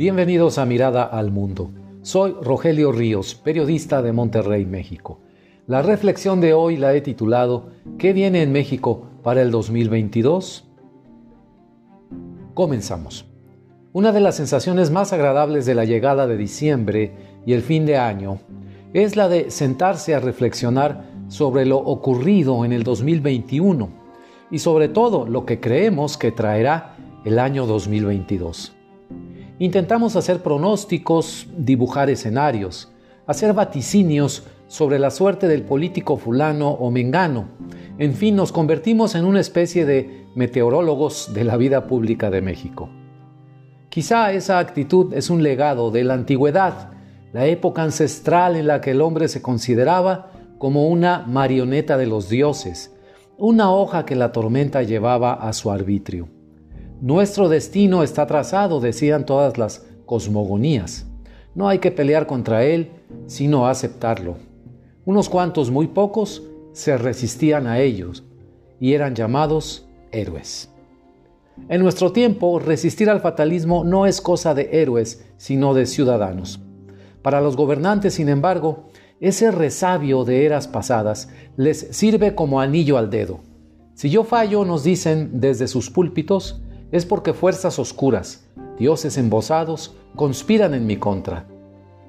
Bienvenidos a Mirada al Mundo. Soy Rogelio Ríos, periodista de Monterrey, México. La reflexión de hoy la he titulado ¿Qué viene en México para el 2022? Comenzamos. Una de las sensaciones más agradables de la llegada de diciembre y el fin de año es la de sentarse a reflexionar sobre lo ocurrido en el 2021 y sobre todo lo que creemos que traerá el año 2022. Intentamos hacer pronósticos, dibujar escenarios, hacer vaticinios sobre la suerte del político fulano o mengano. En fin, nos convertimos en una especie de meteorólogos de la vida pública de México. Quizá esa actitud es un legado de la antigüedad, la época ancestral en la que el hombre se consideraba como una marioneta de los dioses, una hoja que la tormenta llevaba a su arbitrio. Nuestro destino está trazado, decían todas las cosmogonías. No hay que pelear contra él, sino aceptarlo. Unos cuantos, muy pocos, se resistían a ellos y eran llamados héroes. En nuestro tiempo, resistir al fatalismo no es cosa de héroes, sino de ciudadanos. Para los gobernantes, sin embargo, ese resabio de eras pasadas les sirve como anillo al dedo. Si yo fallo, nos dicen desde sus púlpitos, es porque fuerzas oscuras, dioses embosados, conspiran en mi contra.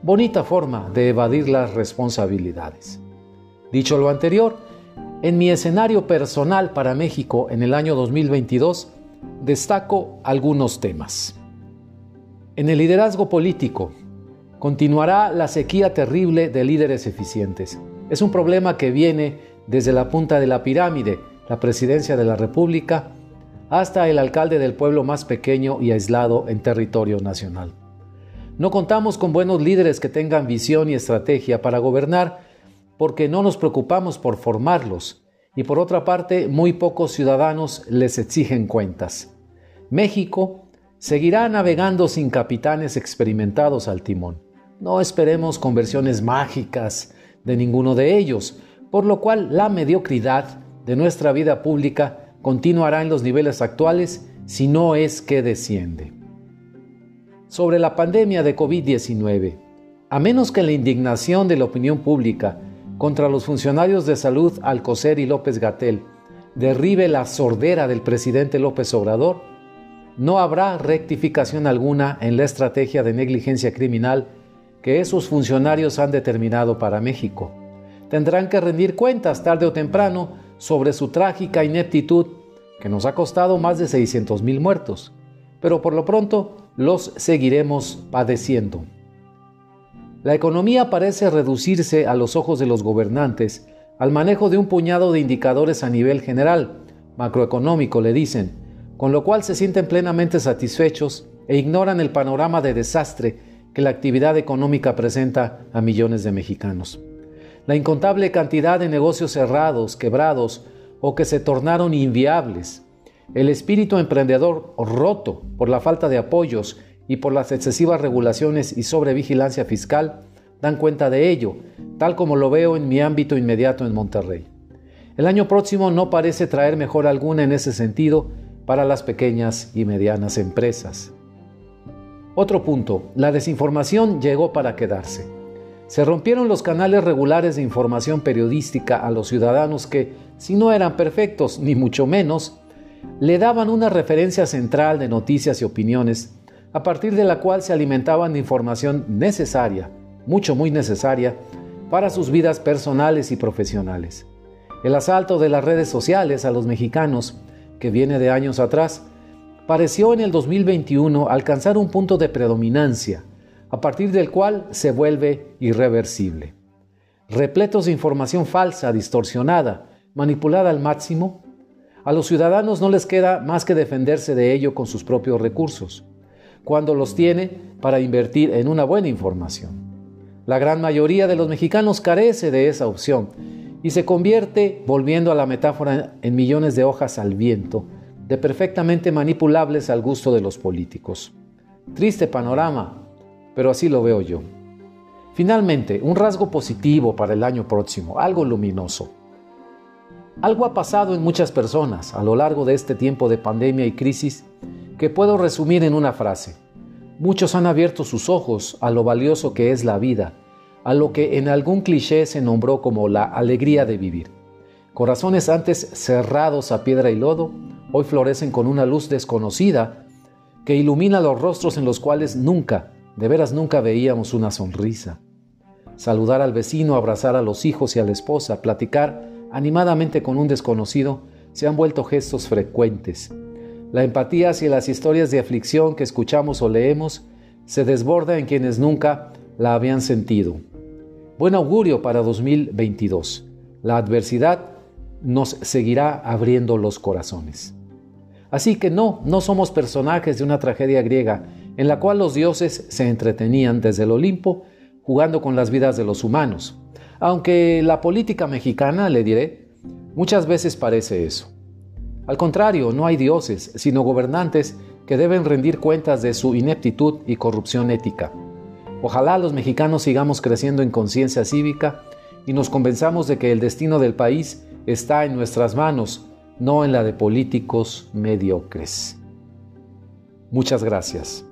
Bonita forma de evadir las responsabilidades. Dicho lo anterior, en mi escenario personal para México en el año 2022, destaco algunos temas. En el liderazgo político, continuará la sequía terrible de líderes eficientes. Es un problema que viene desde la punta de la pirámide, la presidencia de la República, hasta el alcalde del pueblo más pequeño y aislado en territorio nacional. No contamos con buenos líderes que tengan visión y estrategia para gobernar porque no nos preocupamos por formarlos y por otra parte muy pocos ciudadanos les exigen cuentas. México seguirá navegando sin capitanes experimentados al timón. No esperemos conversiones mágicas de ninguno de ellos, por lo cual la mediocridad de nuestra vida pública continuará en los niveles actuales si no es que desciende. Sobre la pandemia de COVID-19, a menos que la indignación de la opinión pública contra los funcionarios de salud Alcocer y López Gatel derribe la sordera del presidente López Obrador, no habrá rectificación alguna en la estrategia de negligencia criminal que esos funcionarios han determinado para México. Tendrán que rendir cuentas tarde o temprano sobre su trágica ineptitud que nos ha costado más de 600 mil muertos, pero por lo pronto los seguiremos padeciendo. La economía parece reducirse a los ojos de los gobernantes al manejo de un puñado de indicadores a nivel general, macroeconómico le dicen, con lo cual se sienten plenamente satisfechos e ignoran el panorama de desastre que la actividad económica presenta a millones de mexicanos. La incontable cantidad de negocios cerrados, quebrados o que se tornaron inviables. El espíritu emprendedor roto por la falta de apoyos y por las excesivas regulaciones y sobrevigilancia fiscal dan cuenta de ello, tal como lo veo en mi ámbito inmediato en Monterrey. El año próximo no parece traer mejor alguna en ese sentido para las pequeñas y medianas empresas. Otro punto, la desinformación llegó para quedarse. Se rompieron los canales regulares de información periodística a los ciudadanos que, si no eran perfectos, ni mucho menos, le daban una referencia central de noticias y opiniones, a partir de la cual se alimentaban de información necesaria, mucho muy necesaria, para sus vidas personales y profesionales. El asalto de las redes sociales a los mexicanos, que viene de años atrás, pareció en el 2021 alcanzar un punto de predominancia, a partir del cual se vuelve irreversible. Repletos de información falsa, distorsionada, manipulada al máximo, a los ciudadanos no les queda más que defenderse de ello con sus propios recursos, cuando los tiene para invertir en una buena información. La gran mayoría de los mexicanos carece de esa opción y se convierte, volviendo a la metáfora, en millones de hojas al viento, de perfectamente manipulables al gusto de los políticos. Triste panorama, pero así lo veo yo. Finalmente, un rasgo positivo para el año próximo, algo luminoso. Algo ha pasado en muchas personas a lo largo de este tiempo de pandemia y crisis que puedo resumir en una frase. Muchos han abierto sus ojos a lo valioso que es la vida, a lo que en algún cliché se nombró como la alegría de vivir. Corazones antes cerrados a piedra y lodo, hoy florecen con una luz desconocida que ilumina los rostros en los cuales nunca, de veras nunca veíamos una sonrisa. Saludar al vecino, abrazar a los hijos y a la esposa, platicar animadamente con un desconocido, se han vuelto gestos frecuentes. La empatía hacia las historias de aflicción que escuchamos o leemos se desborda en quienes nunca la habían sentido. Buen augurio para 2022. La adversidad nos seguirá abriendo los corazones. Así que no, no somos personajes de una tragedia griega en la cual los dioses se entretenían desde el Olimpo jugando con las vidas de los humanos. Aunque la política mexicana, le diré, muchas veces parece eso. Al contrario, no hay dioses, sino gobernantes que deben rendir cuentas de su ineptitud y corrupción ética. Ojalá los mexicanos sigamos creciendo en conciencia cívica y nos convenzamos de que el destino del país está en nuestras manos no en la de políticos mediocres. Muchas gracias.